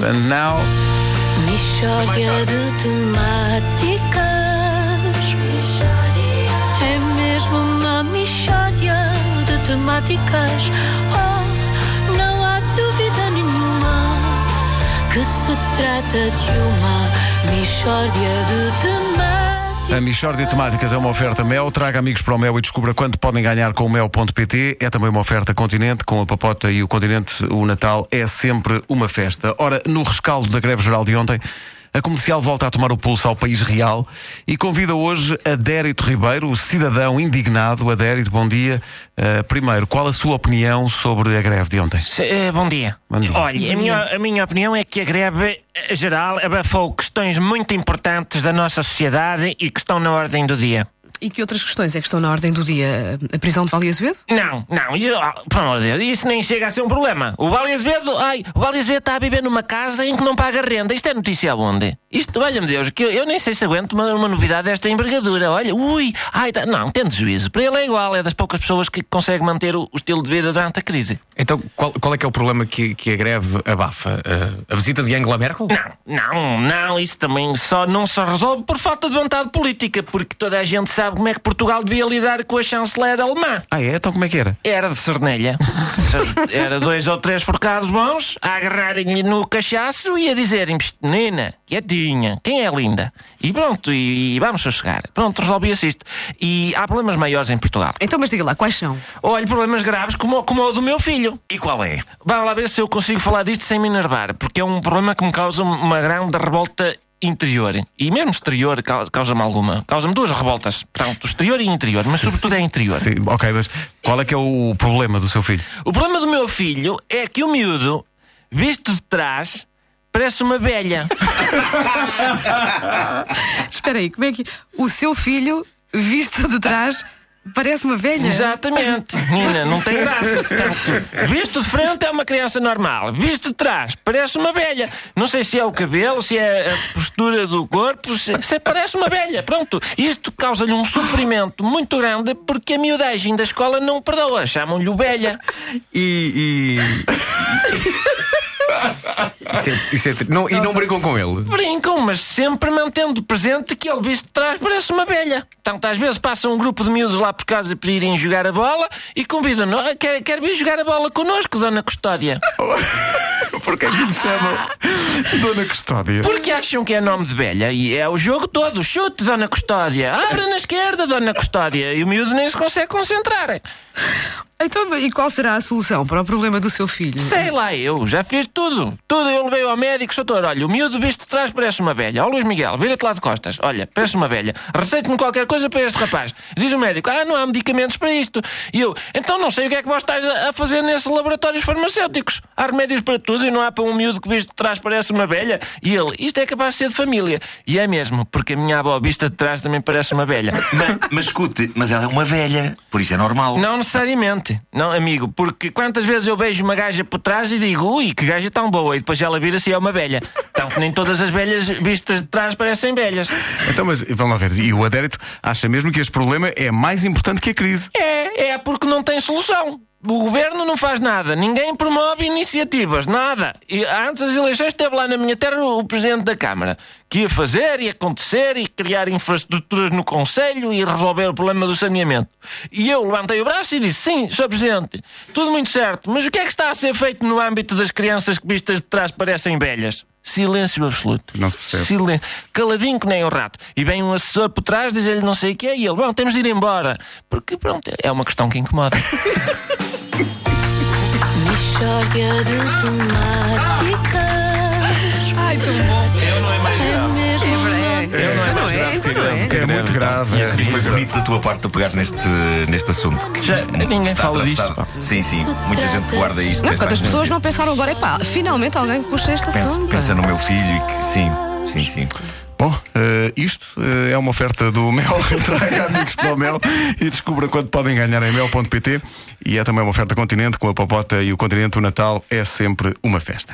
And now, Mishória de temáticas. É mesmo uma mishória de temáticas. Oh, não há dúvida nenhuma que se trata de uma mishória de temáticas. A Michórdia Temáticas é uma oferta Mel. Traga amigos para o Mel e descubra quanto podem ganhar com o Mel.pt. É também uma oferta Continente. Com a Papota e o Continente, o Natal é sempre uma festa. Ora, no rescaldo da greve geral de ontem, a comercial volta a tomar o pulso ao país real e convida hoje Adérito Ribeiro, o cidadão indignado. Adérito, bom dia. Uh, primeiro, qual a sua opinião sobre a greve de ontem? Se- eh, bom dia. Bom dia. Olha, a minha, a minha opinião é que a greve eh, geral abafou questões muito importantes da nossa sociedade e que estão na ordem do dia. E que outras questões é que estão na ordem do dia? A prisão de Valia Azevedo? Não, não, isso, ah, pelo amor de Deus, isso nem chega a ser um problema. O Vale Azevedo, ai, o Vale Azevedo está a viver numa casa em que não paga renda. Isto é notícia aonde? Isto, olha-me Deus, que eu, eu nem sei se aguento uma, uma novidade desta envergadura. Olha, ui, ai, tá- não, tendo juízo. Para ele é igual, é das poucas pessoas que consegue manter o, o estilo de vida durante a crise. Então, qual, qual é que é o problema que, que a greve abafa? Uh, a visita de Angela Merkel? Não, não, não, isso também só não se resolve por falta de vontade política, porque toda a gente sabe como é que Portugal devia lidar com a chanceler alemã. Ah, é? Então como é que era? Era de Cernelha. Era dois ou três forcados bons a agarrarem-lhe no cachaço e a dizerem: "Psst, menina, quietinha, quem é linda? E pronto, e, e vamos sossegar. Pronto, resolvia-se isto. E há problemas maiores em Portugal. Então, mas diga lá, quais são? Olha, problemas graves como, o- como o do meu filho. E qual é? Vamos lá ver se eu consigo falar disto sem me enervar, porque é um problema que me causa uma grande revolta interior. E mesmo exterior cau- causa-me alguma. Causa-me duas revoltas. Pronto, exterior e interior, mas sobretudo é interior. Sim, ok, mas qual é que é o problema do seu filho? O problema do meu filho é que o miúdo, visto de trás, parece uma velha. Espera aí, como é que. O seu filho, visto de trás, parece uma velha? Exatamente. Nina, não tem graça. Portanto, visto de frente é uma criança normal. Visto de trás, parece uma velha. Não sei se é o cabelo, se é a postura do corpo, se, se parece uma velha. Pronto. Isto causa-lhe um sofrimento muito grande porque a miudagem da escola não perdoa. Chamam-lhe o velha. E. Isso é- isso é tri- não, e não brincam com ele? Brincam, mas sempre mantendo presente que ele visto de trás parece uma velha. Tanto às vezes passa um grupo de miúdos lá por casa para irem jogar a bola e convidam-no. "Ah, Quer, quer vir jogar a bola connosco, Dona Custódia? Porquê que lhe chamam Dona Custódia? Porque acham que é nome de velha e é o jogo todo. Chute, Dona Custódia. Abra na esquerda, Dona Custódia. E o miúdo nem se consegue concentrar. Então, e qual será a solução para o problema do seu filho? Sei lá, eu já fiz tudo. Tudo. Eu levei ao médico, doutor. Olha, o miúdo visto de trás parece uma velha. Ó Luís Miguel, vira-te lá de costas. Olha, parece uma velha. Receite-me qualquer coisa para este rapaz. Diz o médico, ah, não há medicamentos para isto. E eu, então não sei o que é que vós estás a a fazer nesses laboratórios farmacêuticos. Há remédios para tudo e não há para um miúdo que visto de trás parece uma velha. E ele, isto é capaz de ser de família. E é mesmo, porque a minha avó vista de trás também parece uma velha. Mas, mas escute, mas ela é uma velha, por isso é normal. Não necessariamente, não, amigo, porque quantas vezes eu beijo uma gaja por trás e digo, ui, que gaja tão boa, e depois ela vira-se e é uma velha. Então, nem todas as velhas vistas de trás parecem velhas. Então, mas vamos lá ver. E o Adérito acha mesmo que este problema é mais importante que a crise. É, é porque não tem solução. O governo não faz nada, ninguém promove iniciativas, nada. E antes das eleições esteve lá na minha terra o presidente da Câmara, que ia fazer e acontecer e criar infraestruturas no Conselho e resolver o problema do saneamento. E eu levantei o braço e disse: Sim, Sr. Presidente, tudo muito certo, mas o que é que está a ser feito no âmbito das crianças que vistas de trás parecem velhas? Silêncio absoluto. Não se percebe. Silêncio. Caladinho que nem o rato. E vem um assessor por trás, diz-lhe não sei o que é, e ele, bom, temos de ir embora. Porque, pronto, é uma questão que incomoda. Mishória de temáticas. Ai, tão bom. Eu não é mais É mesmo É, é. Então não é, então não é. É muito grave. é. E foi bonito da tua parte tu pegares neste, neste assunto. que Já- ninguém está fala disto, pá. Sim, sim. Muita gente guarda isto. Não, quantas pessoas não pensaram agora, epá, finalmente alguém que puxa este Pensa, assunto. pensa no meu filho e que. Sim, sim, sim. Bom, eh, isto eh, é uma oferta do Mel. Traga amigos para o Mel e descubra quanto podem ganhar em mel.pt. E é também uma oferta Continente com a Popota e o Continente. O Natal é sempre uma festa.